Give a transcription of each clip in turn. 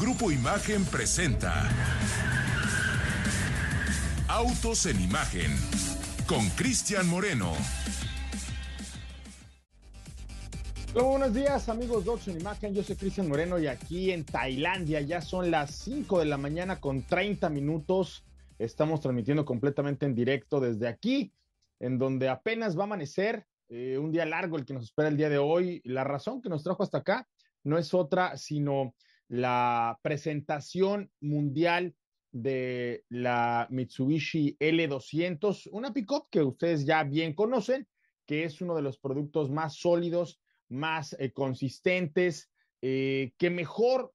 Grupo Imagen presenta Autos en Imagen con Cristian Moreno. Hola, buenos días amigos de Autos en Imagen, yo soy Cristian Moreno y aquí en Tailandia ya son las 5 de la mañana con 30 minutos. Estamos transmitiendo completamente en directo desde aquí, en donde apenas va a amanecer, eh, un día largo el que nos espera el día de hoy. La razón que nos trajo hasta acá no es otra sino la presentación mundial de la Mitsubishi L200, una pickup que ustedes ya bien conocen, que es uno de los productos más sólidos, más eh, consistentes, eh, que mejor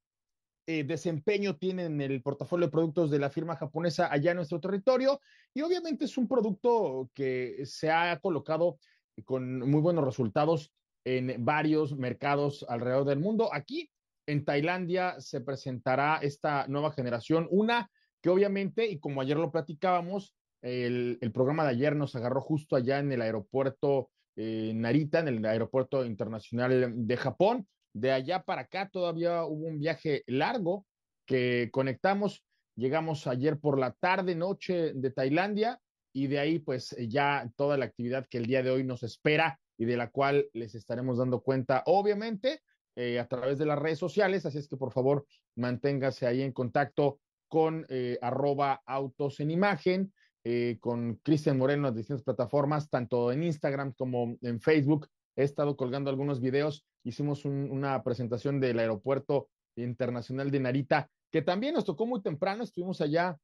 eh, desempeño tiene en el portafolio de productos de la firma japonesa allá en nuestro territorio. Y obviamente es un producto que se ha colocado con muy buenos resultados en varios mercados alrededor del mundo. Aquí en Tailandia se presentará esta nueva generación, una que obviamente, y como ayer lo platicábamos, el, programa de ayer nos agarró justo allá en el aeropuerto eh, Narita, en el aeropuerto internacional de Japón. De allá para acá todavía hubo un viaje largo que conectamos. Llegamos ayer por la tarde, noche de Tailandia y de ahí pues ya toda la actividad que el día de hoy nos espera y de la cual les estaremos dando cuenta, obviamente, eh, a través de las redes sociales, así es que por favor manténgase ahí en contacto con eh, arroba autos en imagen, eh, con Cristian Moreno en distintas plataformas, tanto en Instagram como en Facebook. He estado colgando algunos videos, hicimos una presentación del aeropuerto internacional de Narita, que también nos tocó muy temprano, estuvimos allá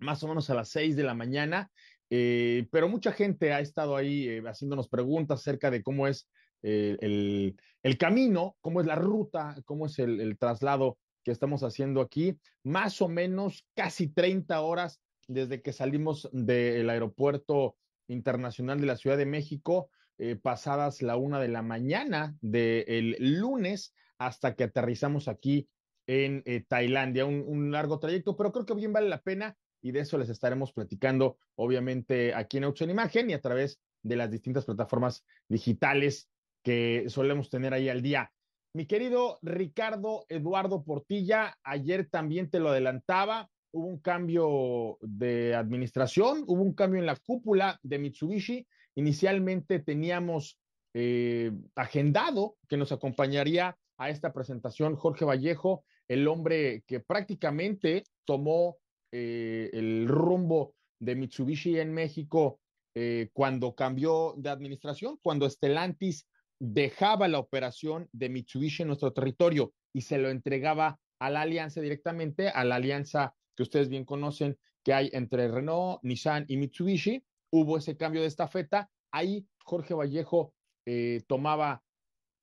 más o menos a las seis de la mañana, pero mucha gente ha estado ahí haciéndonos preguntas acerca de cómo es el, camino, cómo es la ruta, cómo es el, traslado que estamos haciendo aquí, más o menos casi 30 horas desde que salimos del aeropuerto internacional de la Ciudad de México, eh, pasadas la una de la mañana del lunes hasta que aterrizamos aquí en eh, Tailandia. Un, un, largo trayecto, pero creo que bien vale la pena y de eso les estaremos platicando, obviamente, aquí en Auto en Imagen y a través de las distintas plataformas digitales que solemos tener ahí al día. Mi querido Ricardo Eduardo Portilla, ayer también te lo adelantaba, hubo un cambio de administración, hubo un cambio en la cúpula de Mitsubishi. Inicialmente teníamos eh, agendado que nos acompañaría a esta presentación Jorge Vallejo, el hombre que prácticamente tomó eh, el rumbo de Mitsubishi en México eh, cuando cambió de administración, cuando Stellantis dejaba la operación de Mitsubishi en nuestro territorio y se lo entregaba a la alianza directamente, a la alianza que ustedes bien conocen que hay entre Renault, Nissan y Mitsubishi. Hubo ese cambio de estafeta. Ahí Jorge Vallejo eh, tomaba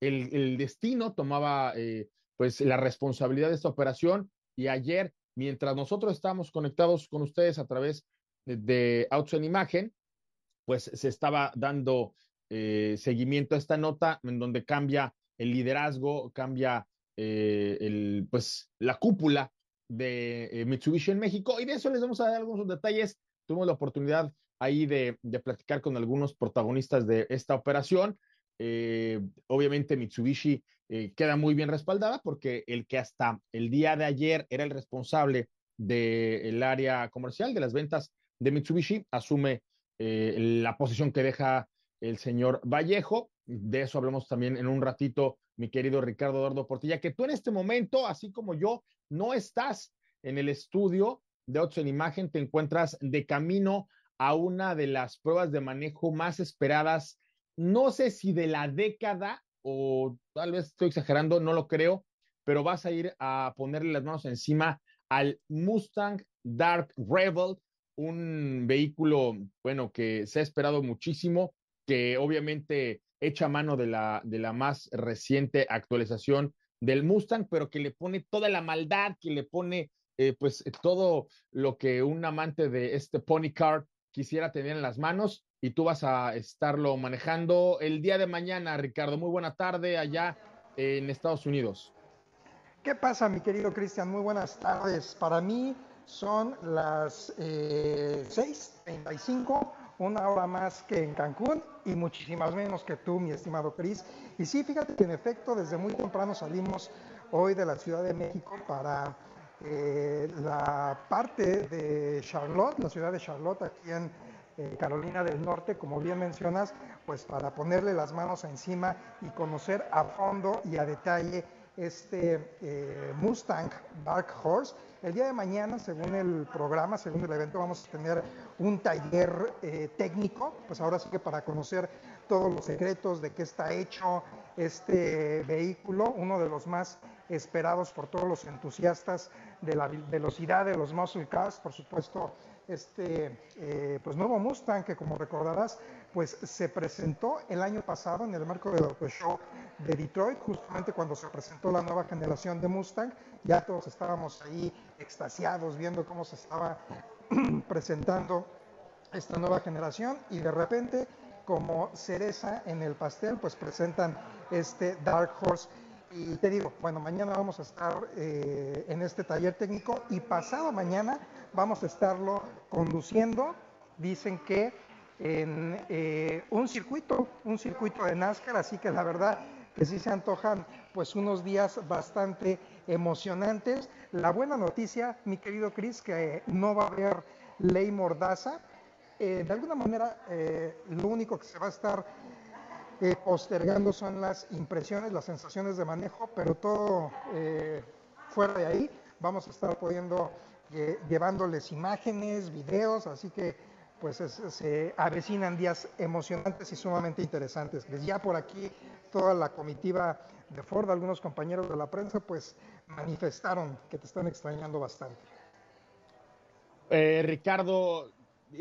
el, destino, tomaba eh, pues la responsabilidad de esta operación y ayer, mientras nosotros estábamos conectados con ustedes a través de, de en Imagen, pues se estaba dando eh, seguimiento a esta nota en donde cambia el liderazgo, cambia eh, pues, la cúpula de eh, Mitsubishi en México y de eso les vamos a dar algunos detalles. Tuvimos la oportunidad ahí de, de platicar con algunos protagonistas de esta operación. obviamente Mitsubishi queda muy bien respaldada porque el que hasta el día de ayer era el responsable del área comercial de las ventas de Mitsubishi asume la posición que deja el señor Vallejo. De eso hablamos también en un ratito, mi querido Ricardo Eduardo Portilla, que tú en este momento, así como yo, no estás en el estudio de Autos en Imagen, te encuentras de camino a una de las pruebas de manejo más esperadas, no sé si de la década o tal vez estoy exagerando, no lo creo, pero vas a ir a ponerle las manos encima al Mustang Dark Rebel, un vehículo, bueno, que se ha esperado muchísimo, que obviamente echa mano de la, de la más reciente actualización del Mustang, pero que le pone toda la maldad, que le pone eh, pues todo lo que un amante de este Pony Car quisiera tener en las manos y tú vas a estarlo manejando el día de mañana, Ricardo. Muy buena tarde allá en Estados Unidos. ¿Qué pasa, mi querido Cristian? Muy buenas tardes. Para mí son las eh, 6.35 una hora más que en Cancún y muchísimas menos que tú, mi estimado Cris. Y sí, fíjate que en efecto desde muy temprano salimos hoy de la Ciudad de México para eh, la parte de Charlotte, la ciudad de Charlotte, aquí en eh, Carolina del Norte, como bien mencionas, pues para ponerle las manos encima y conocer a fondo y a detalle este eh, Mustang Dark Horse. El día de mañana, según el programa, según el evento, vamos a tener un taller técnico, pues ahora sí que para conocer todos los secretos de qué está hecho este vehículo, uno de los más esperados por todos los entusiastas de la velocidad de los muscle cars, por supuesto, este eh, pues nuevo Mustang que como recordarás, pues se presentó el año pasado en el marco del Auto Show de Detroit, justamente cuando se presentó la nueva generación de Mustang, ya todos estábamos ahí extasiados viendo cómo se estaba presentando esta nueva generación y de repente como cereza en el pastel, pues presentan este Dark Horse y te digo, bueno, mañana vamos a estar eh, en este taller técnico y pasado mañana vamos a estarlo conduciendo. Dicen que en eh, un circuito, un circuito de NASCAR, así que la verdad que sí se antojan pues unos días bastante emocionantes. La buena noticia, mi querido Chris, que no va a haber ley mordaza. Eh, de alguna manera, lo único que se va a estar eh, postergando son las impresiones, las sensaciones de manejo, pero todo eh, fuera de ahí. Vamos a estar pudiendo eh, llevándoles imágenes, videos, así que pues se avecinan días emocionantes y sumamente interesantes. Ya por aquí toda la comitiva de Ford, algunos compañeros de la prensa, pues manifestaron que te están extrañando bastante. Ricardo,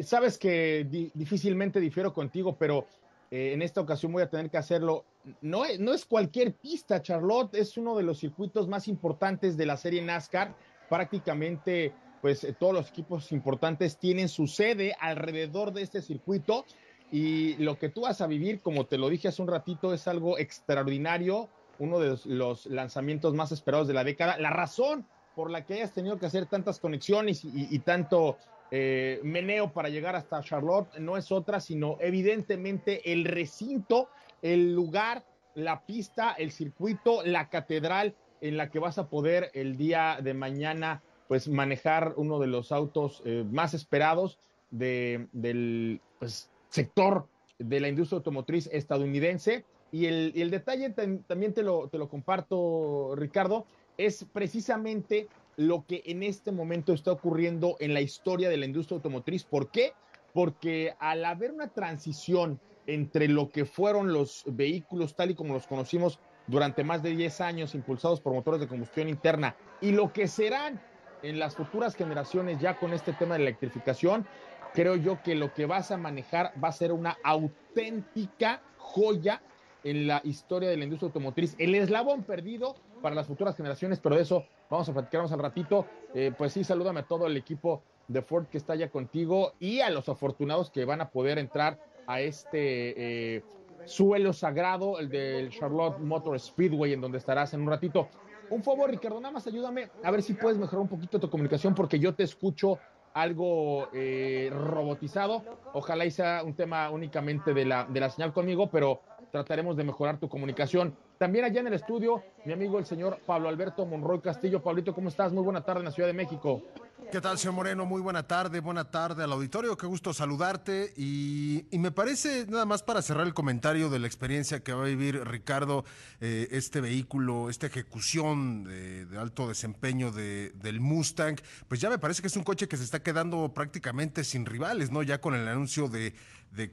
sabes que difícilmente difiero contigo, pero eh, en esta ocasión voy a tener que hacerlo. No, no es cualquier pista, Charlotte, es uno de los circuitos más importantes de la serie NASCAR. Prácticamente, pues eh, todos los equipos importantes tienen su sede alrededor de este circuito y lo que tú vas a vivir, como te lo dije hace un ratito, es algo extraordinario, uno de los, lanzamientos más esperados de la década. La razón por la que hayas tenido que hacer tantas conexiones y tanto eh, meneo para llegar hasta Charlotte no es otra, sino evidentemente el recinto, el lugar, la pista, el circuito, la catedral en la que vas a poder el día de mañana pues manejar uno de los autos eh, más esperados del pues, sector de la industria automotriz estadounidense. Y el, detalle también te lo, te lo comparto, Ricardo, es precisamente lo que en este momento está ocurriendo en la historia de la industria automotriz. ¿Por qué? Porque al haber una transición entre lo que fueron los vehículos tal y como los conocimos durante más de 10 años impulsados por motores de combustión interna y lo que serán en las futuras generaciones ya con este tema de electrificación, creo yo que lo que vas a manejar va a ser una auténtica joya en la historia de la industria automotriz, el eslabón perdido para las futuras generaciones, pero de eso vamos a platicarnos al ratito. Eh, pues sí, salúdame a todo el equipo de Ford que está ya contigo y a los afortunados que van a poder entrar a este eh, suelo sagrado, el del Charlotte Motor Speedway, en donde estarás en un ratito. Un favor, Ricardo, nada más ayúdame a ver si puedes mejorar un poquito tu comunicación porque yo te escucho algo eh, robotizado. Ojalá sea un tema únicamente de la, de la señal conmigo, pero trataremos de mejorar tu comunicación. También allá en el estudio, mi amigo el señor Pablo Alberto Monroy Castillo. Pablito, ¿cómo estás? Muy buena tarde en la Ciudad de México. ¿Qué tal, señor Moreno? Muy buena tarde, buena tarde al auditorio, qué gusto saludarte. Y, me parece, nada más para cerrar el comentario de la experiencia que va a vivir Ricardo, eh, este vehículo, esta ejecución de, alto desempeño de, del Mustang, pues ya me parece que es un coche que se está quedando prácticamente sin rivales, ¿no? Ya con el anuncio de,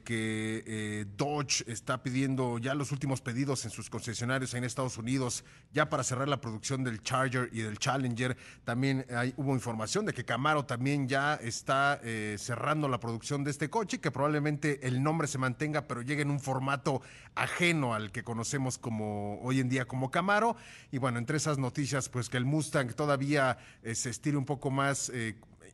que eh, Dodge está pidiendo ya los últimos pedidos en sus concesionarios en Estados Unidos, ya para cerrar la producción del Charger y del Challenger. También hubo información de que Camaro también ya está eh, cerrando la producción de este coche, que probablemente el nombre se mantenga, pero llegue en un formato ajeno al que conocemos como hoy en día como Camaro. Y bueno, entre esas noticias, pues que el Mustang todavía eh, se estire un poco más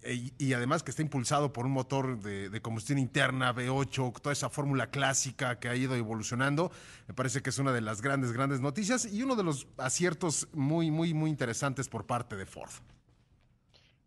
y, además que está impulsado por un motor de, combustión interna, V8, toda esa fórmula clásica que ha ido evolucionando, me parece que es una de las grandes, grandes noticias y uno de los aciertos muy, muy, muy interesantes por parte de Ford.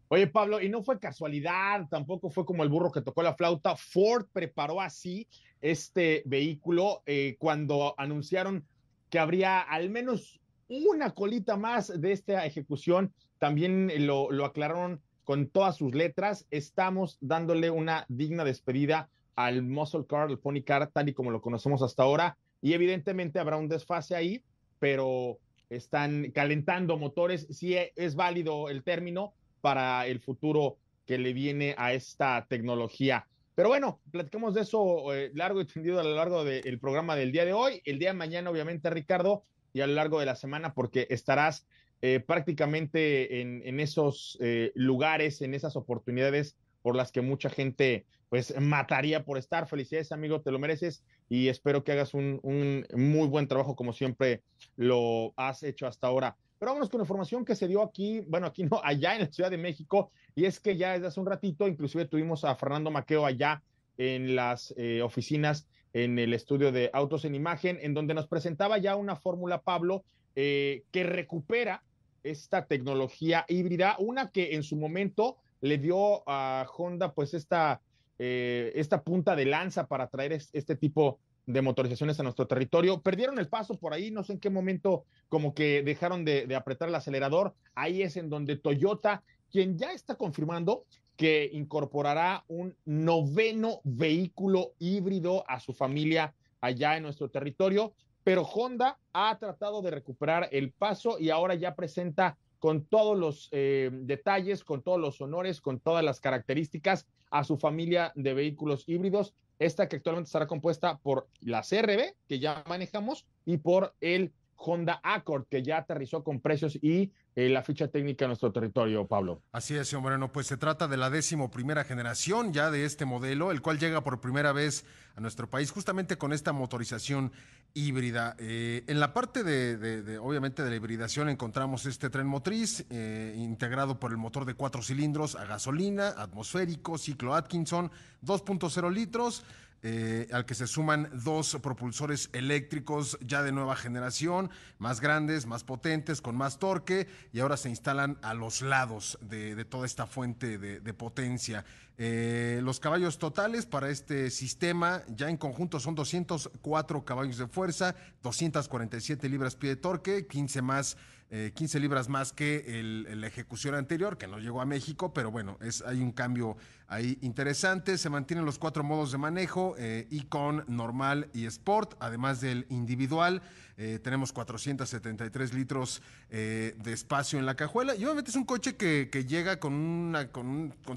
Oye, Pablo, y no fue casualidad, tampoco fue como el burro que tocó la flauta. Ford preparó así este vehículo eh, cuando anunciaron que habría al menos una colita más de esta ejecución. También lo, lo aclararon con todas sus letras. Estamos dándole una digna despedida al muscle car, al pony car, tal y como lo conocemos hasta ahora. Y evidentemente habrá un desfase ahí, pero están calentando motores. Sí es válido el término para el futuro que le viene a esta tecnología. Pero bueno, platicamos de eso eh, largo y tendido a lo largo del programa del día de hoy. El día de mañana, obviamente, Ricardo, y a lo largo de la semana, porque estarás eh, prácticamente en, esos eh, lugares, en esas oportunidades por las que mucha gente pues mataría por estar. Felicidades, amigo, te lo mereces y espero que hagas un muy buen trabajo como siempre lo has hecho hasta ahora. Pero vámonos con información que se dio aquí, bueno, aquí no, allá en la Ciudad de México, y es que ya desde hace un ratito, inclusive tuvimos a Fernando Maqueo allá en las eh, oficinas, en el estudio de Autos en Imagen, en donde nos presentaba ya una fórmula, Pablo, eh, que recupera esta tecnología híbrida, una que en su momento le dio a Honda pues esta, eh, esta punta de lanza para traer este tipo de motorizaciones a nuestro territorio. Perdieron el paso por ahí, no sé en qué momento como que dejaron de, apretar el acelerador. Ahí es en donde Toyota, quien ya está confirmando que incorporará un noveno vehículo híbrido a su familia allá en nuestro territorio, pero Honda ha tratado de recuperar el paso y ahora ya presenta con todos los eh, detalles, con todos los honores, con todas las características a su familia de vehículos híbridos esta que actualmente estará compuesta por la CRB, que ya manejamos, y por el Honda Accord, que ya aterrizó con precios y eh, la ficha técnica en nuestro territorio, Pablo. Así es, señor Moreno. Pues se trata de la décimo primera generación ya de este modelo, el cual llega por primera vez a nuestro país justamente con esta motorización híbrida. Eh, en la parte de, obviamente, de la hibridación encontramos este tren motriz eh, integrado por el motor de cuatro cilindros a gasolina, atmosférico, ciclo Atkinson, 2.0 litros eh, al que se suman dos propulsores eléctricos ya de nueva generación, más grandes, más potentes, con más torque, y ahora se instalan a los lados de, toda esta fuente de, potencia. Eh, los caballos totales para este sistema ya en conjunto son 204 caballos de fuerza, 247 libras pie de torque, 15 más eh, 15 libras más que la ejecución anterior, que no llegó a México, pero bueno, es, hay un cambio ahí interesante. Se mantienen los cuatro modos de manejo, eh, Icon, normal y Sport, además del individual. Eh, tenemos 473 litros eh, de espacio en la cajuela y obviamente es un coche que, llega con,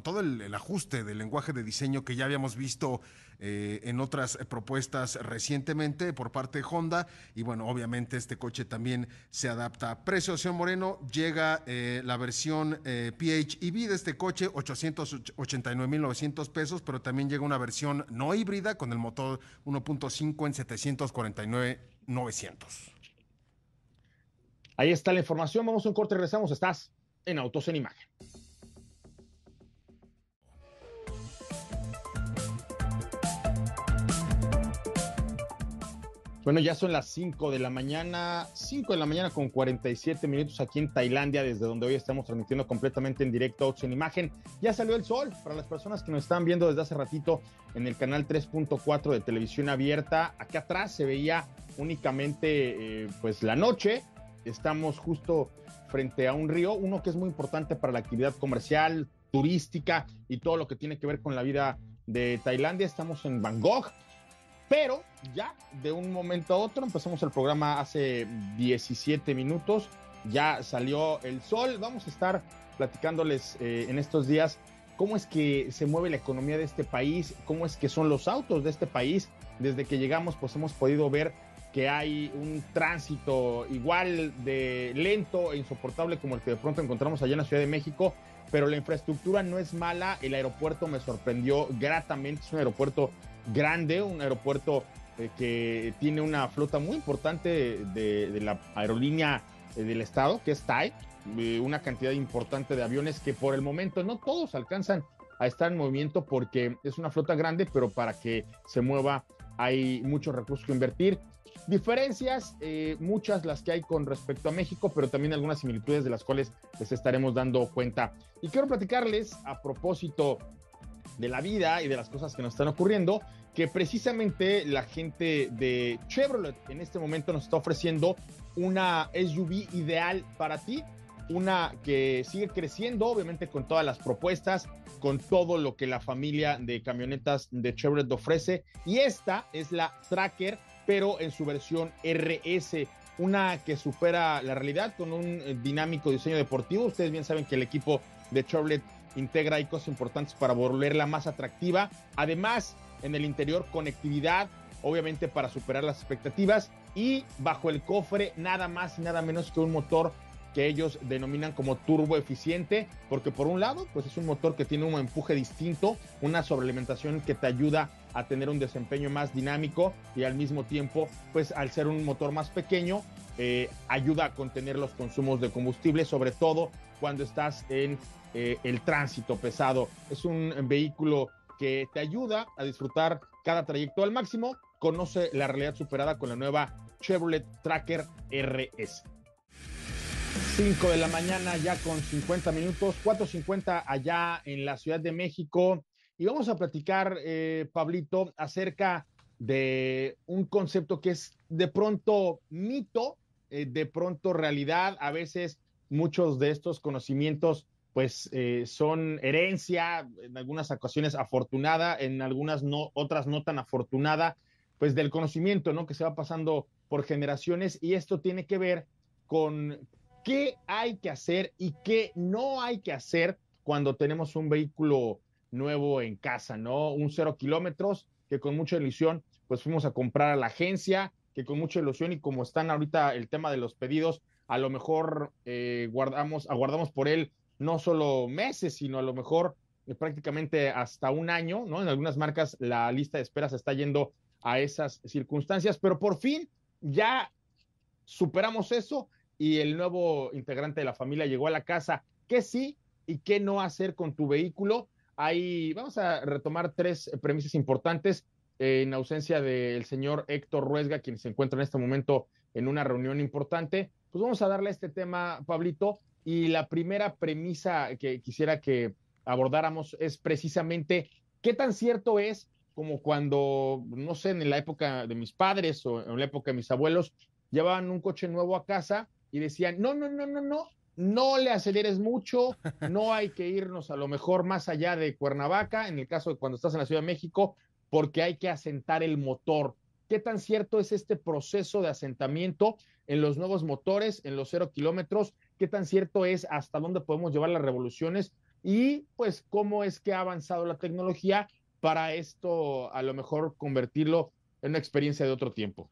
todo el, ajuste del lenguaje de diseño que ya habíamos visto en otras propuestas recientemente por parte de Honda. Y bueno, obviamente este coche también se adapta. Precio, señor Moreno, llega la versión PHEV de este coche, 889.900 pesos, pero también llega una versión no híbrida con el motor 1.5 en 749.900. Ahí está la información. Vamos a un corte regresamos. Estás en Autos en Imagen. Bueno, ya son las 5 de la mañana, 5 de la mañana con 47 minutos aquí en Tailandia, desde donde hoy estamos transmitiendo completamente en directo en Imagen. Ya salió el sol para las personas que nos están viendo desde hace ratito en el canal 3.4 de televisión abierta. Acá atrás se veía únicamente eh, pues la noche. Estamos justo frente a un río, uno que es muy importante para la actividad comercial, turística y todo lo que tiene que ver con la vida de Tailandia. Estamos en Bangkok pero ya de un momento a otro, empezamos el programa hace 17 minutos, ya salió el sol, vamos a estar platicándoles eh, en estos días cómo es que se mueve la economía de este país, cómo es que son los autos de este país. Desde que llegamos, pues hemos podido ver que hay un tránsito igual de lento e insoportable como el que de pronto encontramos allá en la Ciudad de México, pero la infraestructura no es mala, el aeropuerto me sorprendió gratamente, es un aeropuerto grande, un aeropuerto eh, que tiene una flota muy importante de, la aerolínea eh, del estado, que es TAI, una cantidad importante de aviones que por el momento no todos alcanzan a estar en movimiento porque es una flota grande, pero para que se mueva hay muchos recursos que invertir. Diferencias, eh, muchas las que hay con respecto a México, pero también algunas similitudes de las cuales les estaremos dando cuenta. Y quiero platicarles a propósito de la vida y de las cosas que nos están ocurriendo, que precisamente la gente de Chevrolet en este momento nos está ofreciendo una SUV ideal para ti, una que sigue creciendo, obviamente con todas las propuestas, con todo lo que la familia de camionetas de Chevrolet ofrece. Y esta es la Tracker, pero en su versión RS, una que supera la realidad con un dinámico diseño deportivo. Ustedes bien saben que el equipo de Chevrolet integra ahí cosas importantes para volverla más atractiva. Además, en el interior, conectividad, obviamente para superar las expectativas. Y bajo el cofre, nada más y nada menos que un motor que ellos denominan como turbo eficiente, porque por un lado, pues es un motor que tiene un empuje distinto, una sobrealimentación que te ayuda a tener un desempeño más dinámico y al mismo tiempo, pues al ser un motor más pequeño, eh, ayuda a contener los consumos de combustible, sobre todo cuando estás en eh, el tránsito pesado. Es un vehículo que te ayuda a disfrutar cada trayecto al máximo. Conoce la realidad superada con la nueva Chevrolet Tracker RS. 5 de la mañana ya con 50 minutos, 4.50 allá en la Ciudad de México. Y vamos a platicar, eh, Pablito, acerca de un concepto que es de pronto mito, eh, de pronto realidad. A veces muchos de estos conocimientos pues eh, son herencia, en algunas ocasiones afortunada, en algunas no, otras no tan afortunada, pues del conocimiento, ¿no? Que se va pasando por generaciones y esto tiene que ver con qué hay que hacer y qué no hay que hacer cuando tenemos un vehículo nuevo en casa, ¿no? Un cero kilómetros que con mucha ilusión pues fuimos a comprar a la agencia, que con mucha ilusión y como están ahorita el tema de los pedidos, a lo mejor eh, guardamos, aguardamos por él no solo meses, sino a lo mejor eh, prácticamente hasta un año, ¿no? En algunas marcas la lista de espera se está yendo a esas circunstancias, pero por fin ya superamos eso y el nuevo integrante de la familia llegó a la casa. ¿Qué sí y qué no hacer con tu vehículo? Ahí vamos a retomar tres premisas importantes en ausencia del señor Héctor Ruesga, quien se encuentra en este momento en una reunión importante. Pues vamos a darle este tema, Pablito. Y la primera premisa que quisiera que abordáramos es precisamente qué tan cierto es como cuando, no sé, en la época de mis padres o en la época de mis abuelos, llevaban un coche nuevo a casa y decían, no, no, no, no, no, no le aceleres mucho, no hay que irnos a lo mejor más allá de Cuernavaca, en el caso de cuando estás en la Ciudad de México, porque hay que asentar el motor. ¿Qué tan cierto es este proceso de asentamiento en los nuevos motores, en los cero kilómetros? ¿Qué tan cierto es hasta dónde podemos llevar las revoluciones? Y pues cómo es que ha avanzado la tecnología para esto a lo mejor convertirlo en una experiencia de otro tiempo.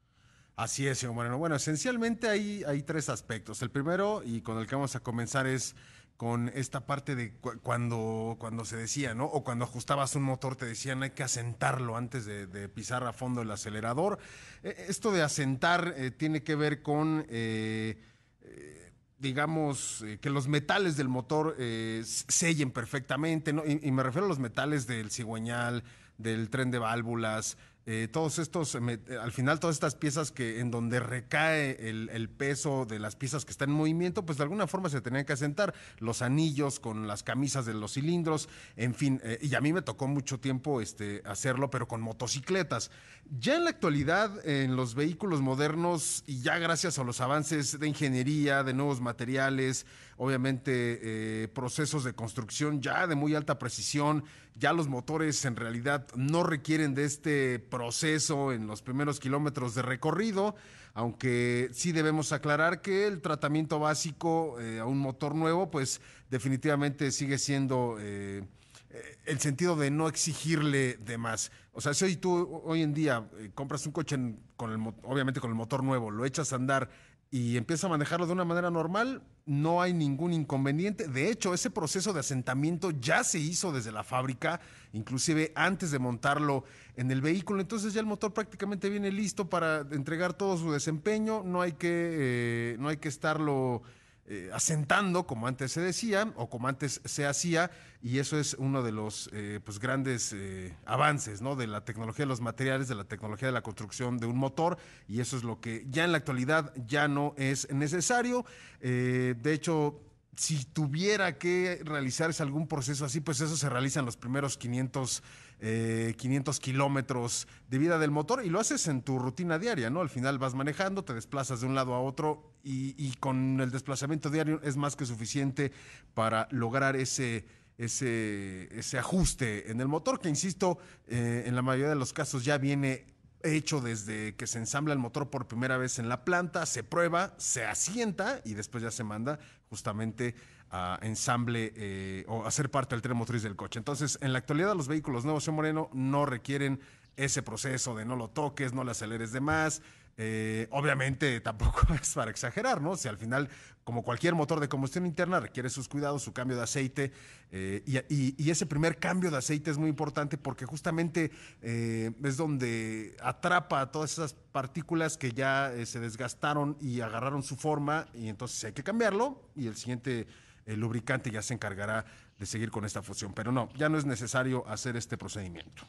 Así es, señor Moreno. Bueno, esencialmente hay, tres aspectos. El primero, y con el que vamos a comenzar, es con esta parte de cuando, cuando se decía, ¿no? O cuando ajustabas un motor te decían hay que asentarlo antes de, pisar a fondo el acelerador. E, esto de asentar eh, tiene que ver con, eh, eh, digamos, que los metales del motor sellen perfectamente, ¿no? Y, me refiero a los metales del cigüeñal, del tren de válvulas, eh, todos estos, eh, al final todas estas piezas que en donde recae el, peso de las piezas que están en movimiento, pues de alguna forma se tenían que asentar. Los anillos con las camisas de los cilindros, en fin, eh, y a mí me tocó mucho tiempo este, hacerlo, pero con motocicletas. Ya en la actualidad, en los vehículos modernos, y ya gracias a los avances de ingeniería, de nuevos materiales, obviamente procesos de construcción ya de muy alta precisión, ya los motores en realidad no requieren de este proceso en los primeros kilómetros de recorrido, aunque sí debemos aclarar que el tratamiento básico eh, a un motor nuevo, pues definitivamente sigue siendo eh, eh, el sentido de no exigirle de más. O sea, si hoy tú hoy en día compras un coche con obviamente con el motor nuevo, lo echas a andar y empieza a manejarlo de una manera normal, no hay ningún inconveniente. De hecho, ese proceso de asentamiento ya se hizo desde la fábrica, inclusive antes de montarlo en el vehículo. Entonces ya el motor prácticamente viene listo para entregar todo su desempeño. No hay que, eh, no hay que estarlo eh, asentando, como antes se decía, o como antes se hacía, y eso es uno de los eh, pues grandes eh, avances ¿no? de la tecnología de los materiales, de la tecnología de la construcción de un motor, y eso es lo que ya en la actualidad ya no es necesario. de hecho, si tuviera que realizarse algún proceso así, pues eso se realiza en los primeros 500, 500 eh, kilómetros de vida del motor y lo haces en tu rutina diaria, ¿no? Al final vas manejando, te desplazas de un lado a otro y, con el desplazamiento diario es más que suficiente para lograr ese, ese, ajuste en el motor, que insisto, eh, en la mayoría de los casos ya viene hecho desde que se ensambla el motor por primera vez en la planta, se prueba, se asienta y después ya se manda justamente a ensamble eh, o a ser parte del tren motriz del coche. Entonces, en la actualidad los vehículos nuevos en Moreno no requieren ese proceso de no lo toques, no le aceleres de más, eh, obviamente tampoco es para exagerar, ¿no? Si al final, como cualquier motor de combustión interna, requiere sus cuidados, su cambio de aceite, eh, y, ese primer cambio de aceite es muy importante porque justamente es donde atrapa todas esas partículas que ya se desgastaron y agarraron su forma, y entonces hay que cambiarlo, y el siguiente lubricante ya se encargará de seguir con esta fusión. Pero no, ya no es necesario hacer este procedimiento.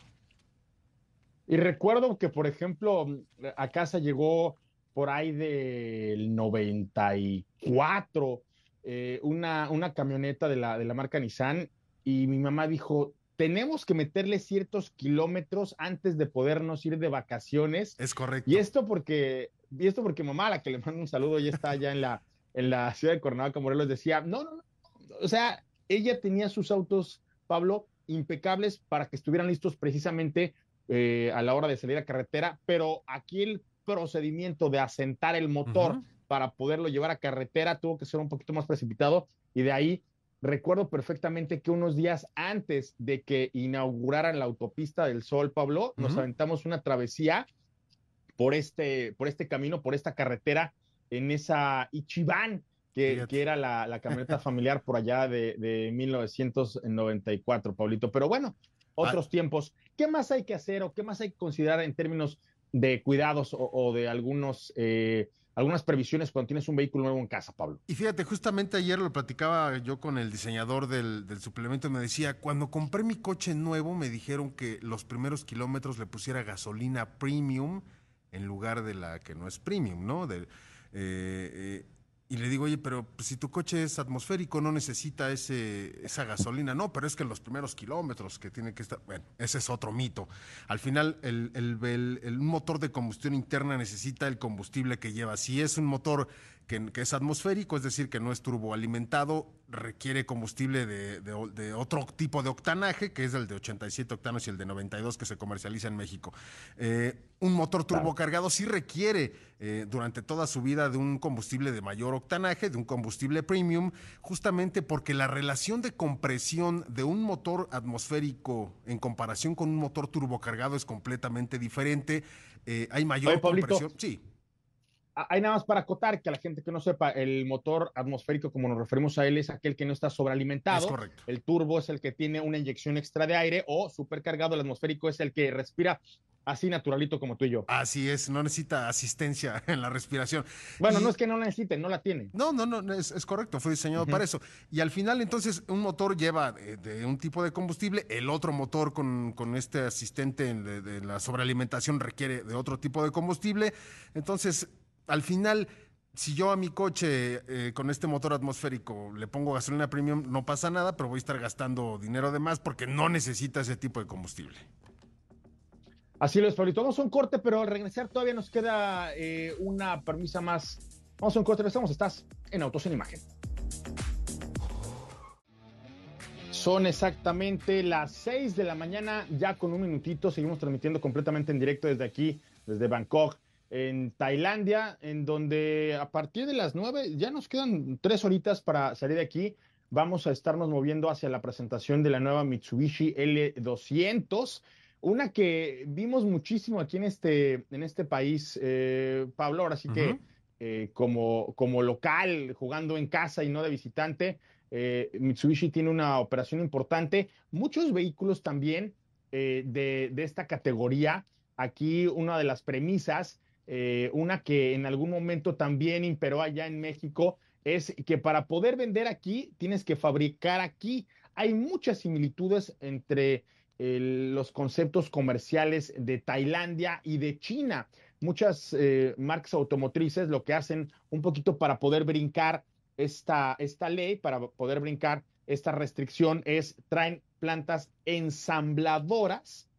Y recuerdo que, por ejemplo, a casa llegó por ahí del 94 eh, una, una camioneta de la, de la marca Nissan y mi mamá dijo, tenemos que meterle ciertos kilómetros antes de podernos ir de vacaciones. Es correcto. Y esto porque, y esto porque mamá, a la que le mando un saludo, ya está allá en la, en la ciudad de Cuernavaca, Morelos, decía, no, no, no, o sea, ella tenía sus autos, Pablo, impecables para que estuvieran listos precisamente eh, a la hora de salir a carretera, pero aquí el procedimiento de asentar el motor para poderlo llevar a carretera tuvo que ser un poquito más precipitado y de ahí recuerdo perfectamente que unos días antes de que inauguraran la autopista del Sol, Pablo, nos aventamos una travesía por este, por este camino, por esta carretera en esa Ichiban, que, que, era la, la camioneta familiar por allá de, de 1994, Pablito. Pero bueno, otros tiempos. ¿Qué más hay que hacer o qué más hay que considerar en términos de cuidados o, de algunos, eh, algunas previsiones cuando tienes un vehículo nuevo en casa, Pablo? Y fíjate, justamente ayer lo platicaba yo con el diseñador del, del suplemento, me decía, cuando compré mi coche nuevo me dijeron que los primeros kilómetros le pusiera gasolina premium en lugar de la que no es premium, ¿no? De, eh, eh, y le digo, oye, pero pues, si tu coche es atmosférico, no necesita ese, esa gasolina. No, pero es que en los primeros kilómetros que tiene que estar. Bueno, ese es otro mito. Al final, el, el, el, motor de combustión interna necesita el combustible que lleva. Si es un motor que, es atmosférico, es decir, que no es turboalimentado, requiere combustible de, otro tipo de octanaje, que es el de 87 octanos y el de 92 que se comercializa en México. Eh, un motor turbocargado sí requiere eh, durante toda su vida de un combustible de mayor octanaje, de un combustible premium, justamente porque la relación de compresión de un motor atmosférico en comparación con un motor turbocargado es completamente diferente. Eh, hay mayor compresión. Sí hay nada más para acotar que a la gente que no sepa, el motor atmosférico, como nos referimos a él, es aquel que no está sobrealimentado. Es correcto. El turbo es el que tiene una inyección extra de aire o supercargado. El atmosférico es el que respira así naturalito como tú y yo. Así es, no necesita asistencia en la respiración. Bueno, no es que no la necesite, no la tiene. No, no, no, es, correcto, fue diseñado para eso. Y al final, entonces, un motor lleva de, un tipo de combustible, el otro motor con, este asistente de, de la sobrealimentación requiere de otro tipo de combustible. Entonces, al final, si yo a mi coche eh, con este motor atmosférico le pongo gasolina premium, no pasa nada, pero voy a estar gastando dinero de más porque no necesita ese tipo de combustible. Así lo es, Pablito. Vamos a un corte, pero al regresar todavía nos queda eh, una permisa más. Vamos a un corte, regresamos. Estás en Autos en Imagen. Son exactamente las 6 de la mañana, ya con un minutito. Seguimos transmitiendo completamente en directo desde aquí, desde Bangkok en Tailandia, en donde a partir de las nueve, ya nos quedan tres horitas para salir de aquí. Vamos a estarnos moviendo hacia la presentación de la nueva Mitsubishi L200, una que vimos muchísimo aquí en este, en este país, eh, Pablo, ahora sí que eh, como, como local, jugando en casa y no de visitante, eh, Mitsubishi tiene una operación importante. Muchos vehículos también de, de esta categoría. Aquí una de las premisas eh, una que en algún momento también imperó allá en México, es que para poder vender aquí tienes que fabricar aquí. Hay muchas similitudes entre los conceptos comerciales de Tailandia y de China. Muchas eh, marcas automotrices lo que hacen un poquito para poder brincar esta, esta ley para poder brincar esta restricción es traen plantas ensambladoras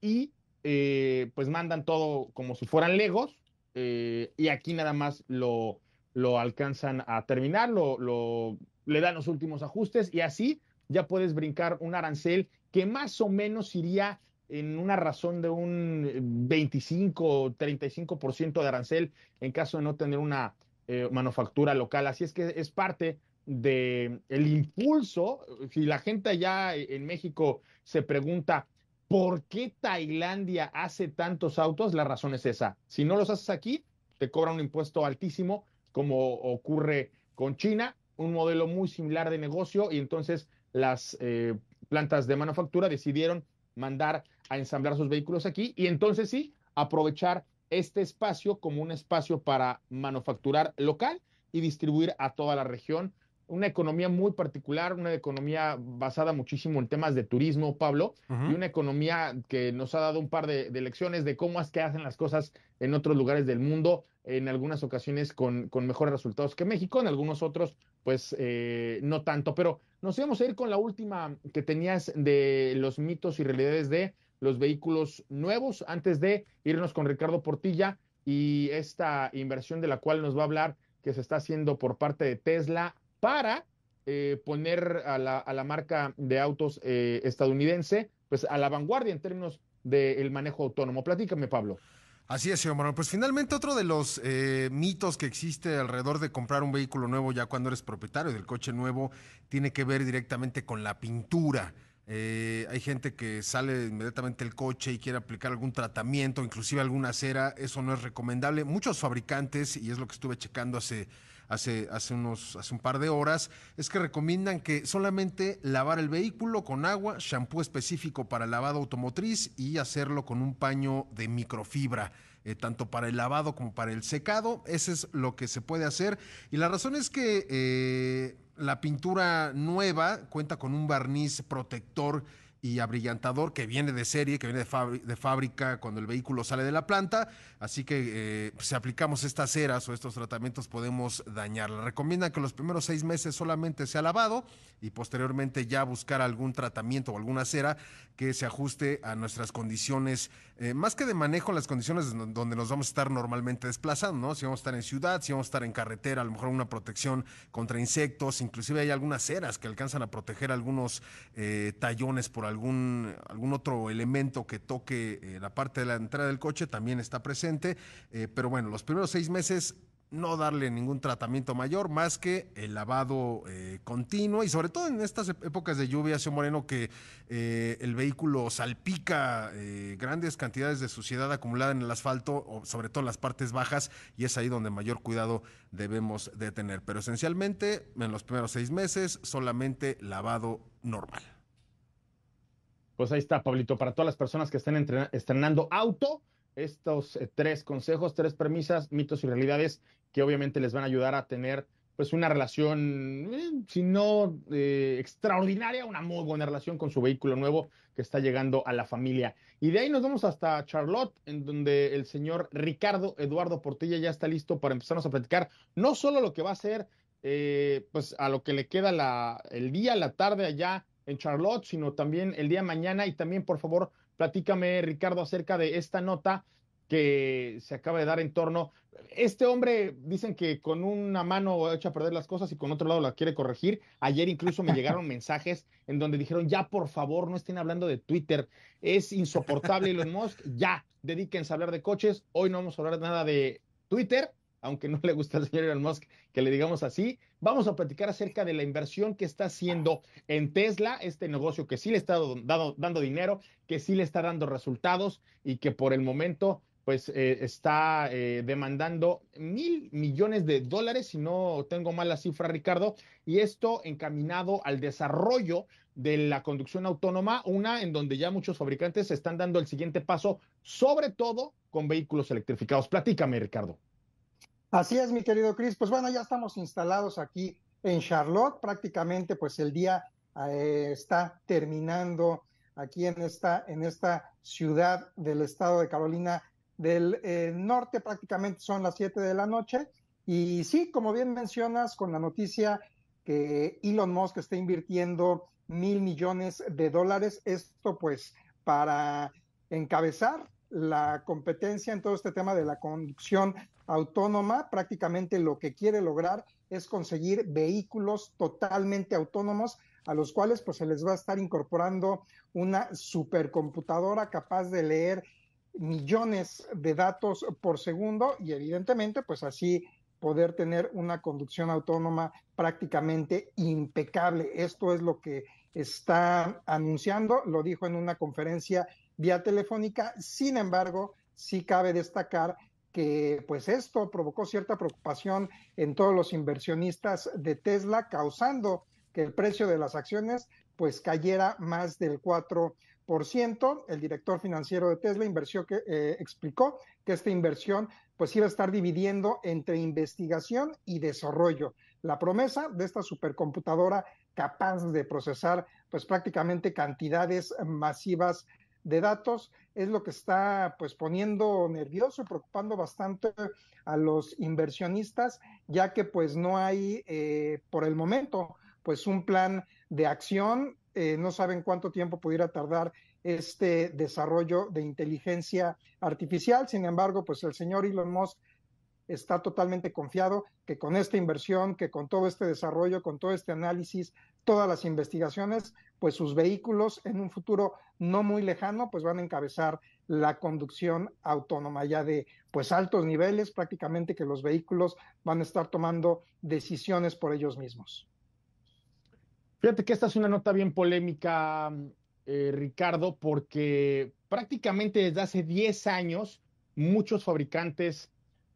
y eh, pues mandan todo como si fueran legos eh, y aquí nada más lo, lo alcanzan a terminar, lo, le dan los últimos ajustes y así ya puedes brincar un arancel que más o menos iría en una razón de un 25 o 35% de arancel en caso de no tener una eh, manufactura local. Así es que es parte del el impulso. Si la gente allá en México se pregunta, ¿por qué Tailandia hace tantos autos? La razón es esa. Si no los haces aquí, te cobran un impuesto altísimo, como ocurre con China, un modelo muy similar de negocio, y entonces las eh, plantas de manufactura decidieron mandar a ensamblar sus vehículos aquí y entonces sí, aprovechar este espacio como un espacio para manufacturar local y distribuir a toda la región. Una economía muy particular, una economía basada muchísimo en temas de turismo, Pablo, y una economía que nos ha dado un par de, lecciones de cómo es que hacen las cosas en otros lugares del mundo, en algunas ocasiones con, con mejores resultados que México, en algunos otros, pues eh, no tanto. Pero nos íbamos a ir con la última que tenías de los mitos y realidades de los vehículos nuevos antes de irnos con Ricardo Portilla y esta inversión de la cual nos va a hablar que se está haciendo por parte de Tesla para eh, poner a la, marca de autos eh, estadounidense pues a la vanguardia en términos del manejo autónomo. Platícame, Pablo. Así es, señor Moreno. Pues finalmente otro de los eh, mitos que existe alrededor de comprar un vehículo nuevo ya cuando eres propietario del coche nuevo tiene que ver directamente con la pintura. Hay gente que sale inmediatamente del coche y quiere aplicar algún tratamiento, inclusive alguna cera. Eso no es recomendable. Muchos fabricantes, y es lo que estuve checando hace, hace, hace, unos, hace un par de horas, es que recomiendan que solamente lavar el vehículo con agua, shampoo específico para lavado automotriz y hacerlo con un paño de microfibra. Eh, tanto para el lavado como para el secado. Eso es lo que se puede hacer. Y la razón es que eh, la pintura nueva cuenta con un barniz protector y abrillantador que viene de serie, que viene de, fábrica cuando el vehículo sale de la planta. Así que eh, si aplicamos estas ceras o estos tratamientos podemos dañarla. Recomiendan que los primeros seis meses solamente sea lavado y posteriormente ya buscar algún tratamiento o alguna cera que se ajuste a nuestras condiciones, eh, más que de manejo, las condiciones donde nos vamos a estar normalmente desplazando, ¿no? Si vamos a estar en ciudad, si vamos a estar en carretera, a lo mejor una protección contra insectos, inclusive hay algunas ceras que alcanzan a proteger algunos eh, tallones por algún, algún otro elemento que toque eh, la parte de la entrada del coche, también está presente, pero bueno, los primeros seis meses no darle ningún tratamiento mayor más que el lavado eh, continuo y sobre todo en estas épocas de lluvia, señor Moreno, que eh, el vehículo salpica eh, grandes cantidades de suciedad acumulada en el asfalto, o sobre todo en las partes bajas, y es ahí donde mayor cuidado debemos de tener. Pero esencialmente, en los primeros seis meses, solamente lavado normal. Pues ahí está, Pablito, para todas las personas que estén estrenando auto estos tres consejos, tres premisas, mitos y realidades que obviamente les van a ayudar a tener pues una relación, eh, si no eh, extraordinaria, una muy buena relación con su vehículo nuevo que está llegando a la familia. Y de ahí nos vamos hasta Charlotte, en donde el señor Ricardo Eduardo Portilla ya está listo para empezarnos a platicar no solo lo que va a ser, pues a lo que le queda la, el día, la tarde allá en Charlotte, sino también el día mañana y también, por favor, Platícame, Ricardo, acerca de esta nota que se acaba de dar en torno. Este hombre, dicen que con una mano echa a perder las cosas y con otro lado la quiere corregir. Ayer incluso me llegaron mensajes en donde dijeron, ya por favor, no estén hablando de Twitter. Es insoportable Elon Musk. Ya, dedíquense a hablar de coches. Hoy no vamos a hablar nada de Twitter aunque no le gusta al señor Elon Musk que le digamos así, vamos a platicar acerca de la inversión que está haciendo en Tesla, este negocio que sí le está dando, dinero, que sí le está dando resultados y que por el momento pues eh, está eh, demandando mil millones de dólares, si no tengo mal la cifra, Ricardo, y esto encaminado al desarrollo de la conducción autónoma, una en donde ya muchos fabricantes están dando el siguiente paso, sobre todo con vehículos electrificados. Platícame, Ricardo. Así es, mi querido Chris. Pues bueno, ya estamos instalados aquí en Charlotte. Prácticamente, pues el día eh, está terminando aquí en esta, en esta ciudad del estado de Carolina del eh, Norte. Prácticamente son las 7 de la noche. Y sí, como bien mencionas, con la noticia que Elon Musk está invirtiendo mil millones de dólares, esto pues para encabezar la competencia en todo este tema de la conducción autónoma, prácticamente lo que quiere lograr es conseguir vehículos totalmente autónomos a los cuales pues se les va a estar incorporando una supercomputadora capaz de leer millones de datos por segundo y evidentemente pues así poder tener una conducción autónoma prácticamente impecable. Esto es lo que está anunciando, lo dijo en una conferencia vía telefónica. Sin embargo, sí cabe destacar que pues esto provocó cierta preocupación en todos los inversionistas de Tesla, causando que el precio de las acciones pues cayera más del 4%. El director financiero de Tesla inversión que, eh, explicó que esta inversión pues iba a estar dividiendo entre investigación y desarrollo. La promesa de esta supercomputadora capaz de procesar pues prácticamente cantidades masivas de datos es lo que está pues poniendo nervioso y preocupando bastante a los inversionistas, ya que pues no hay eh, por el momento pues un plan de acción, eh, no saben cuánto tiempo pudiera tardar este desarrollo de inteligencia artificial, sin embargo pues el señor Elon Musk está totalmente confiado que con esta inversión, que con todo este desarrollo, con todo este análisis, todas las investigaciones, pues sus vehículos en un futuro no muy lejano, pues van a encabezar la conducción autónoma ya de pues altos niveles, prácticamente que los vehículos van a estar tomando decisiones por ellos mismos. Fíjate que esta es una nota bien polémica, eh, Ricardo, porque prácticamente desde hace 10 años muchos fabricantes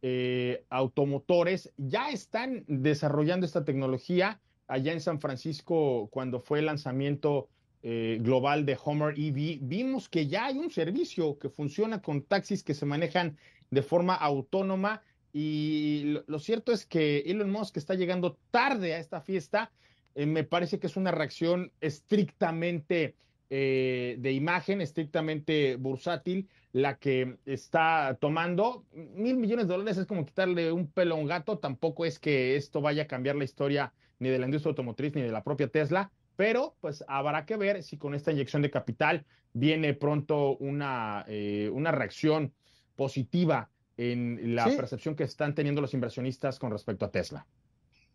eh, automotores ya están desarrollando esta tecnología. Allá en San Francisco, cuando fue el lanzamiento eh, global de Homer EV, vimos que ya hay un servicio que funciona con taxis que se manejan de forma autónoma. Y lo, cierto es que Elon Musk está llegando tarde a esta fiesta. Eh, me parece que es una reacción estrictamente de imagen, estrictamente bursátil la que está tomando. Mil millones de dólares es como quitarle un pelo a un gato. Tampoco es que esto vaya a cambiar la historia ni de la industria automotriz ni de la propia Tesla, pero pues habrá que ver si con esta inyección de capital viene pronto una, eh, una reacción positiva en la percepción que están teniendo los inversionistas con respecto a Tesla.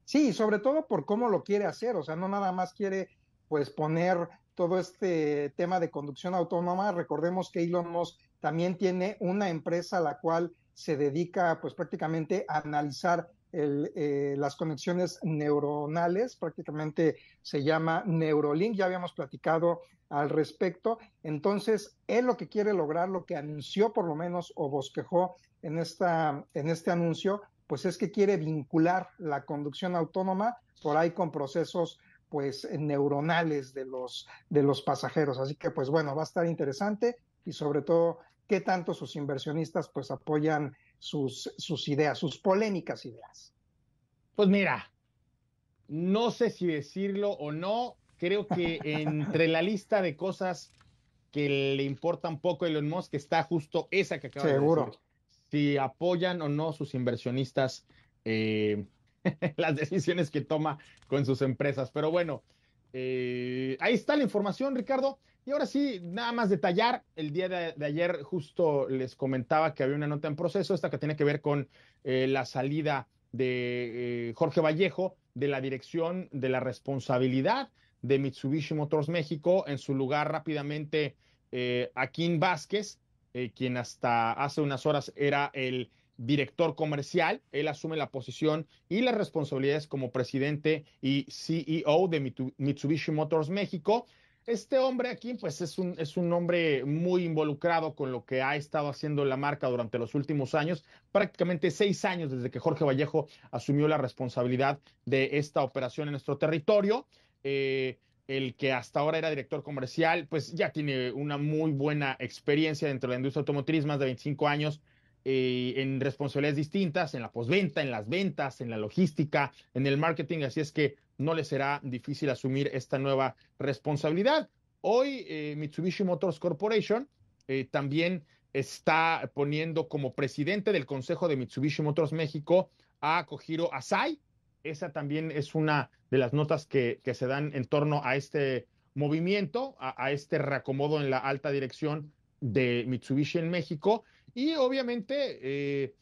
Sí, sobre todo por cómo lo quiere hacer, o sea, no nada más quiere pues poner todo este tema de conducción autónoma. Recordemos que Elon Musk también tiene una empresa a la cual se dedica pues prácticamente a analizar eh, las conexiones neuronales, prácticamente se llama Neurolink, ya habíamos platicado al respecto. Entonces, él lo que quiere lograr, lo que anunció por lo menos o bosquejó en, esta, en este anuncio, pues es que quiere vincular la conducción autónoma por ahí con procesos pues neuronales de los, de los pasajeros. Así que pues bueno, va a estar interesante y sobre todo qué tanto sus inversionistas pues apoyan sus, sus ideas, sus polémicas ideas. Pues mira, no sé si decirlo o no, creo que entre la lista de cosas que le importan poco a Elon Musk está justo esa que acaba de decir. Si apoyan o no sus inversionistas eh, las decisiones que toma con sus empresas. Pero bueno, eh, ahí está la información, Ricardo. Y ahora sí, nada más detallar, el día de, ayer justo les comentaba que había una nota en proceso, esta que tiene que ver con eh, la salida de Jorge Vallejo de la dirección de la responsabilidad de Mitsubishi Motors México, en su lugar rápidamente Akin Vázquez, quien hasta hace unas horas era el director comercial, él asume la posición y las responsabilidades como presidente y CEO de Mitsubishi Motors México. Este hombre aquí, pues es un, es un hombre muy involucrado con lo que ha estado haciendo la marca durante los últimos años, prácticamente seis años desde que Jorge Vallejo asumió la responsabilidad de esta operación en nuestro territorio. Eh, el que hasta ahora era director comercial, pues ya tiene una muy buena experiencia dentro de la industria automotriz, más de 25 años eh, en responsabilidades distintas, en la postventa, en las ventas, en la logística, en el marketing, así es que no le será difícil asumir esta nueva responsabilidad. Hoy eh, Mitsubishi Motors Corporation eh, también está poniendo como presidente del Consejo de Mitsubishi Motors México a Kojiro Asai. Esa también es una de las notas que, que se dan en torno a este movimiento, a, este reacomodo en la alta dirección de Mitsubishi en México. Y obviamente, eh,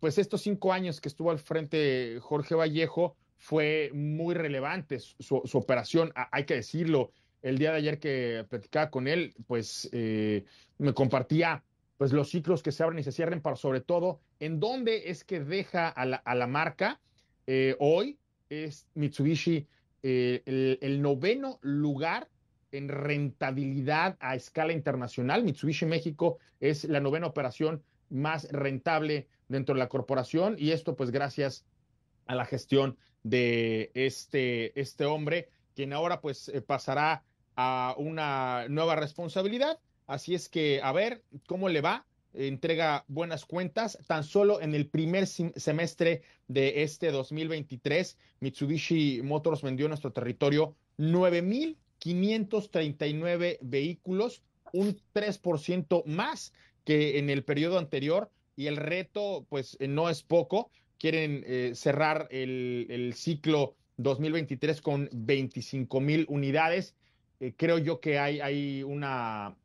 pues estos cinco años que estuvo al frente Jorge Vallejo fue muy relevante su, operación, hay que decirlo. El día de ayer que platicaba con él, pues eh, me compartía pues los ciclos que se abren y se cierren, pero sobre todo en dónde es que deja a la, marca. Eh, hoy es Mitsubishi eh, el, noveno lugar en rentabilidad a escala internacional. Mitsubishi México es la novena operación más rentable dentro de la corporación y esto pues gracias a la gestión de este, este hombre, quien ahora pues eh, pasará a una nueva responsabilidad Así es que a ver cómo le va. Entrega buenas cuentas. Tan solo en el primer semestre de este 2023, Mitsubishi Motors vendió en nuestro territorio 9.539 vehículos, un 3% más que en el periodo anterior. Y el reto, pues eh, no es poco. Quieren eh, cerrar el, el ciclo 2023 con 25 mil unidades eh, creo yo que hay, hay una,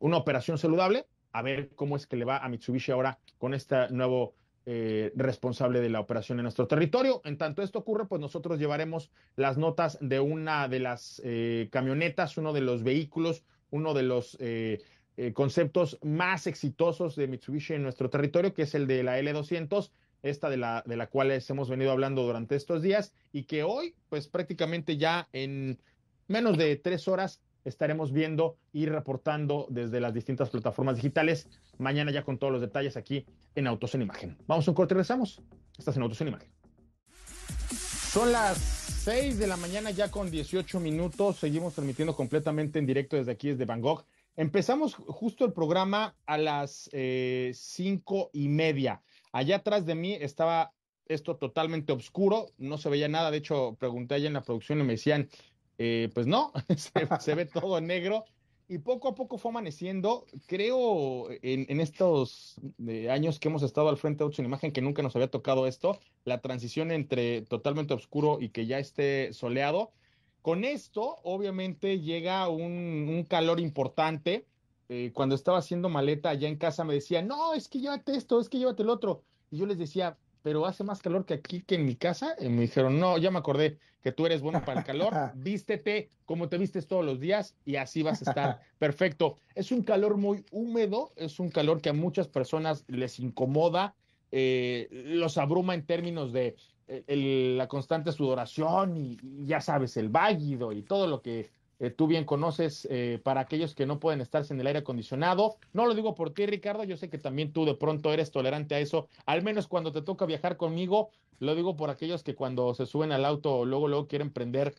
una operación saludable. A ver cómo es que le va a Mitsubishi ahora con este nuevo eh, responsable de la operación en nuestro territorio. En tanto esto ocurre, pues nosotros llevaremos las notas de una de las camionetas, uno de los vehículos, uno de los conceptos más exitosos de Mitsubishi en nuestro territorio, que es el de la L200 esta de la, de la cual hemos venido hablando durante estos días y que hoy, pues prácticamente ya en menos de tres horas estaremos viendo y reportando desde las distintas plataformas digitales. Mañana ya con todos los detalles aquí en Autos en Imagen. Vamos a un corte y regresamos. Estás en Autos en Imagen. Son las 6 de la mañana ya con 18 minutos. Seguimos transmitiendo completamente en directo desde aquí, desde Bangkok. Empezamos justo el programa a las eh, cinco y media. Allá atrás de mí estaba esto totalmente oscuro, no se veía nada. De hecho, pregunté allá en la producción y me decían, eh, pues no, se, ve todo negro y poco a poco fue amaneciendo. Creo en, estos eh, años que hemos estado al frente de otra Imagen que nunca nos había tocado esto, la transición entre totalmente oscuro y que ya esté soleado. Con esto, obviamente, llega un, calor importante. Eh, cuando estaba haciendo maleta allá en casa me decía, no, es que llévate esto, es que llévate el otro. Y yo les decía, pero hace más calor que aquí que en mi casa. Y me dijeron, no, ya me acordé que tú eres bueno para el calor, vístete como te vistes todos los días y así vas a estar perfecto. Es un calor muy húmedo, es un calor que a muchas personas les incomoda, eh, los abruma en términos de eh, la constante sudoración y, y, ya sabes, el váguido y todo lo que eh, tú bien conoces eh, para aquellos que no pueden estarse en el aire acondicionado. No lo digo por ti, Ricardo, yo sé que también tú de pronto eres tolerante a eso, al menos cuando te toca viajar conmigo. Lo digo por aquellos que cuando se suben al auto luego luego quieren prender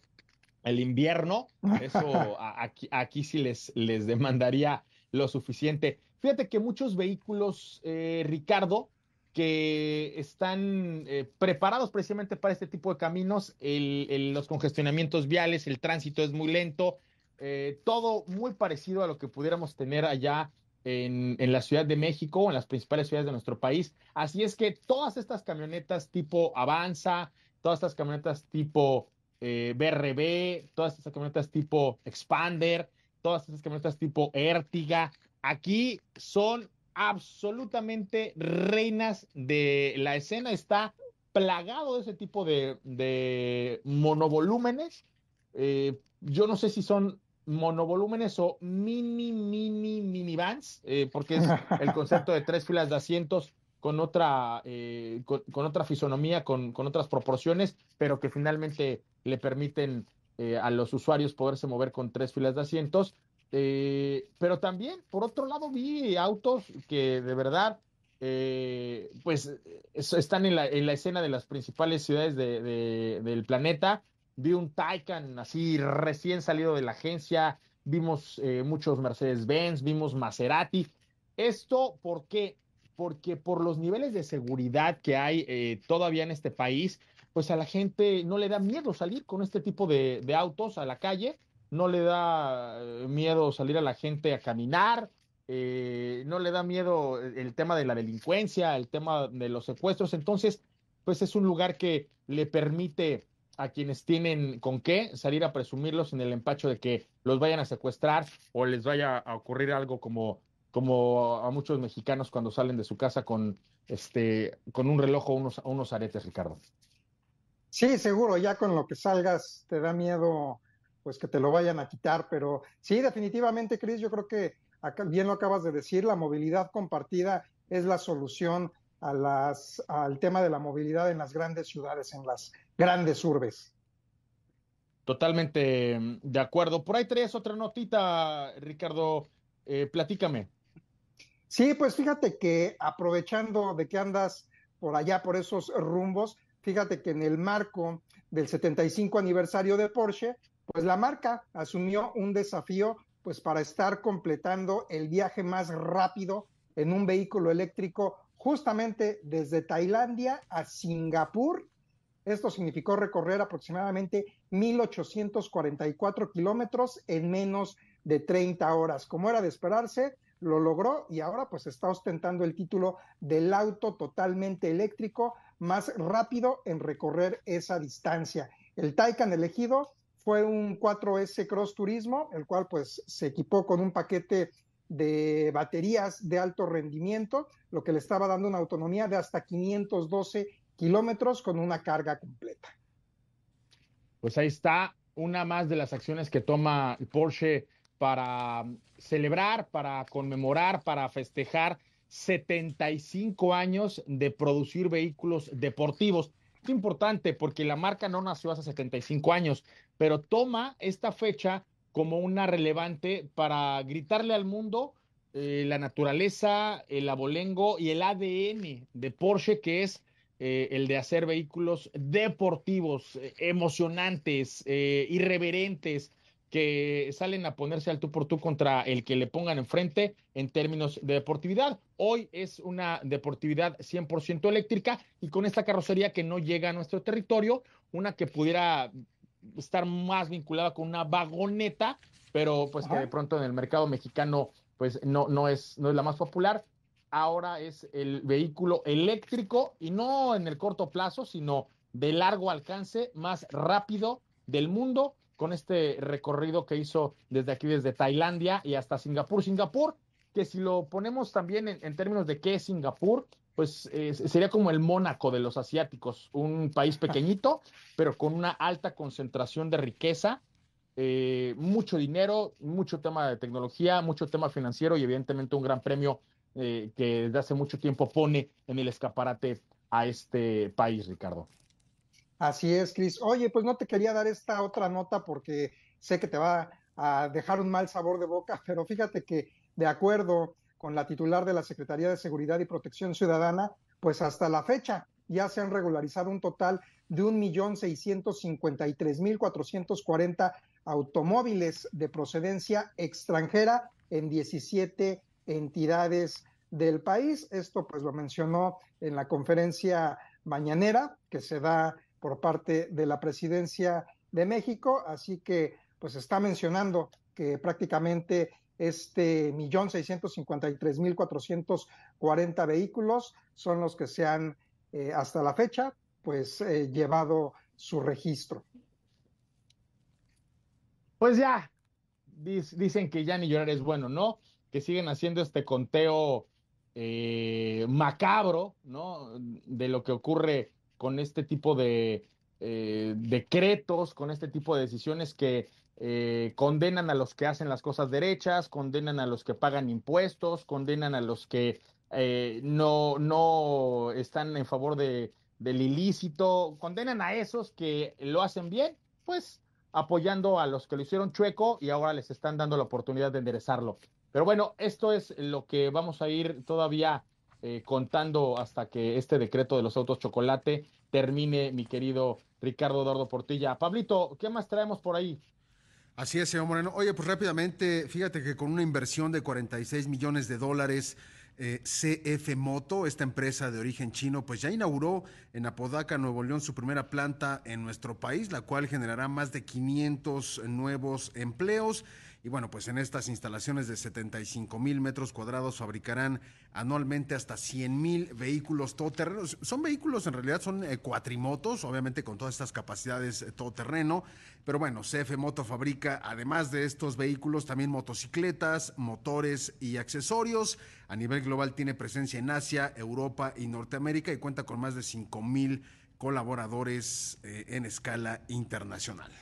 el invierno. Eso aquí, aquí sí les, les demandaría lo suficiente. Fíjate que muchos vehículos, eh, Ricardo, que están eh, preparados precisamente para este tipo de caminos. los congestionamientos viales, el tránsito es muy lento, eh, todo muy parecido a lo que pudiéramos tener allá en, la Ciudad de México en las principales ciudades de nuestro país. Así es que todas estas camionetas tipo Avanza, todas estas camionetas tipo BRB, eh, todas estas camionetas tipo Expander, todas estas camionetas tipo Ertiga, aquí son absolutamente reinas de la escena. Está plagado de ese tipo de, monovolúmenes. Eh, yo no sé si son monovolúmenes o mini, mini, minivans, eh, porque es el concepto de tres filas de asientos con otra, eh, con, otra fisonomía, con, con, otras proporciones, pero que finalmente le permiten a los usuarios poderse mover con tres filas de asientos. Eh, pero también, por otro lado, vi autos que de verdad, eh, pues, están en la, en la, escena de las principales ciudades de, del planeta. Vi un Taycan así recién salido de la agencia, vimos eh, muchos Mercedes-Benz, vimos Maserati. Esto, ¿por qué? Porque por los niveles de seguridad que hay todavía en este país, pues a la gente no le da miedo salir con este tipo de, de autos a la calle no le da eh, miedo salir a la gente a caminar, eh, no le da miedo el tema de la delincuencia, el tema de los secuestros. Entonces, pues es un lugar que le permite a quienes tienen con qué salir a presumirlos en el empacho de que los vayan a secuestrar o les vaya a ocurrir algo como, como a muchos mexicanos cuando salen de su casa con, este, con un reloj o unos, unos aretes, Ricardo. Sí, seguro, ya con lo que salgas te da miedo pues que te lo vayan a quitar, pero sí, definitivamente, Cris, yo creo que bien lo acabas de decir, la movilidad compartida es la solución a las, al tema de la movilidad en las grandes ciudades, en las grandes urbes. Totalmente mm, de acuerdo. Por ahí traes otra notita, Ricardo. Eh, platícame. Sí, pues fíjate que aprovechando de que andas por allá, por esos rumbos, fíjate que en el marco del 75 aniversario de Porsche, pues la marca asumió un desafío pues para estar completando el viaje más rápido en un vehículo eléctrico justamente desde Tailandia a Singapur. Esto significó recorrer aproximadamente 1.844 kilómetros en menos de 30 horas. Como era de esperarse, lo logró y ahora pues está ostentando el título del auto totalmente eléctrico más rápido en recorrer esa distancia. El Taycan elegido fue un 4S Cross Turismo, el cual pues se equipó con un paquete de baterías de alto rendimiento, lo que le estaba dando una autonomía de hasta 512 kilómetros con una carga completa. Pues ahí está una más de las acciones que toma Porsche para celebrar, para conmemorar, para festejar 75 años de producir vehículos deportivos. Es importante porque la marca no nació hace 75 años, pero toma esta fecha como una relevante para gritarle al mundo eh, la naturaleza, el abolengo y el ADN de Porsche, que es eh, el de hacer vehículos deportivos, eh, emocionantes, irreverentes, que salen a ponerse al tú por tú contra el que le pongan enfrente en términos de deportividad. Hoy es una deportividad 100% eléctrica y con esta carrocería que no llega a nuestro territorio, una que pudiera estar más vinculada con una vagoneta, pero pues que de pronto en el mercado mexicano pues no, no, es, no es la más popular. Ahora es el vehículo eléctrico y no en el corto plazo, sino de largo alcance, más rápido del mundo, con este recorrido que hizo desde aquí, desde Tailandia y hasta Singapur. Singapur, que si lo ponemos también en, términos de qué es Singapur, pues sería como el Mónaco de los asiáticos, un país pequeñito, pero con una alta concentración de riqueza, eh, mucho dinero, mucho tema de tecnología, mucho tema financiero y evidentemente un gran premio eh, que desde hace mucho tiempo pone en el escaparate a este país, Ricardo. Así es, Cris. Oye, pues no te quería dar esta otra nota porque sé que te va a dejar un mal sabor de boca, pero fíjate que de acuerdo con la titular de la Secretaría de Seguridad y Protección Ciudadana, pues hasta la fecha ya se han regularizado un total de 1.653.440 automóviles de procedencia extranjera en 17 entidades del país. Esto pues lo mencionó en la conferencia mañanera que se da por parte de la presidencia de México, así que pues está mencionando que prácticamente este millón seiscientos cincuenta y tres mil cuatrocientos cuarenta vehículos son los que se han eh, hasta la fecha pues eh, llevado su registro. Pues ya, dicen que ya ni llorar es bueno, ¿no? Que siguen haciendo este conteo eh, macabro, ¿no? De lo que ocurre con este tipo de decretos, con este tipo de decisiones que eh, condenan a los que hacen las cosas derechas, condenan a los que pagan impuestos, condenan a los que eh, no, no están en favor de, del ilícito, condenan a esos que lo hacen bien, pues apoyando a los que lo hicieron chueco y ahora les están dando la oportunidad de enderezarlo. Pero bueno, esto es lo que vamos a ir todavía eh, contando hasta que este decreto de los autos chocolate termine, mi querido Ricardo Eduardo Portilla. Pablito, ¿qué más traemos por ahí? Así es, señor Moreno. Oye, pues rápidamente, fíjate que con una inversión de 46 millones de dólares, eh, CF Moto, esta empresa de origen chino, pues ya inauguró en Apodaca, Nuevo León, su primera planta en nuestro país, la cual generará más de 500 nuevos empleos Y bueno, pues en estas instalaciones de 75 mil metros cuadrados fabricarán anualmente hasta 100 mil vehículos todoterrenos. Son vehículos, en realidad son eh, cuatrimotos, obviamente con todas estas capacidades eh, todoterreno. Pero bueno, CF Moto fabrica, además de estos vehículos, también motocicletas, motores y accesorios. A nivel global tiene presencia en Asia, Europa y Norteamérica y cuenta con más de 5 mil colaboradores eh, en escala internacional.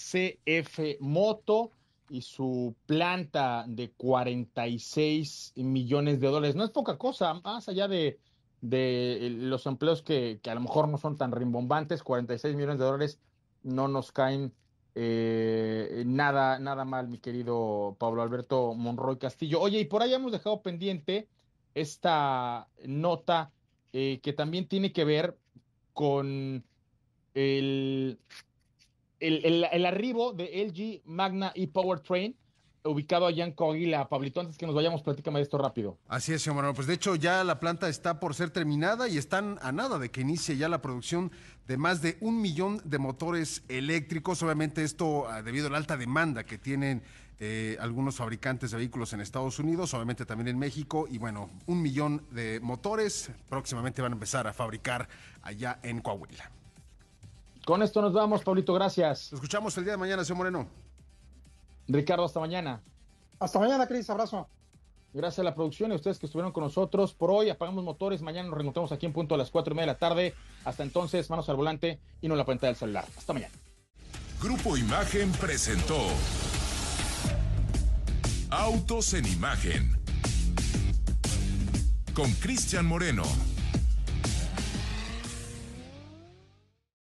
CF Moto y su planta de 46 millones de dólares. No es poca cosa, más allá de, de los empleos que, que, a lo mejor no son tan rimbombantes, 46 millones de dólares no nos caen eh, nada, nada mal, mi querido Pablo Alberto Monroy Castillo. Oye, y por ahí hemos dejado pendiente esta nota eh, que también tiene que ver con el el, arribo de LG Magna y Powertrain ubicado allá en Coahuila. Pablito, antes que nos vayamos, platícame esto rápido. Así es, señor Manuel. Pues de hecho ya la planta está por ser terminada y están a nada de que inicie ya la producción de más de un millón de motores eléctricos. Obviamente esto ah, debido a la alta demanda que tienen eh, algunos fabricantes de vehículos en Estados Unidos, obviamente también en México. Y bueno, un millón de motores próximamente van a empezar a fabricar allá en Coahuila. Con esto nos vamos, Pablito, gracias. Nos escuchamos el día de mañana, señor Moreno. Ricardo, hasta mañana. Hasta mañana, Cris, abrazo. Gracias a la producción y a ustedes que estuvieron con nosotros. Por hoy apagamos motores, mañana nos reencontramos aquí en punto a las cuatro y media de la tarde. Hasta entonces, manos al volante y no en la pantalla del celular. Hasta mañana. Grupo Imagen presentó Autos en Imagen con Cristian Moreno.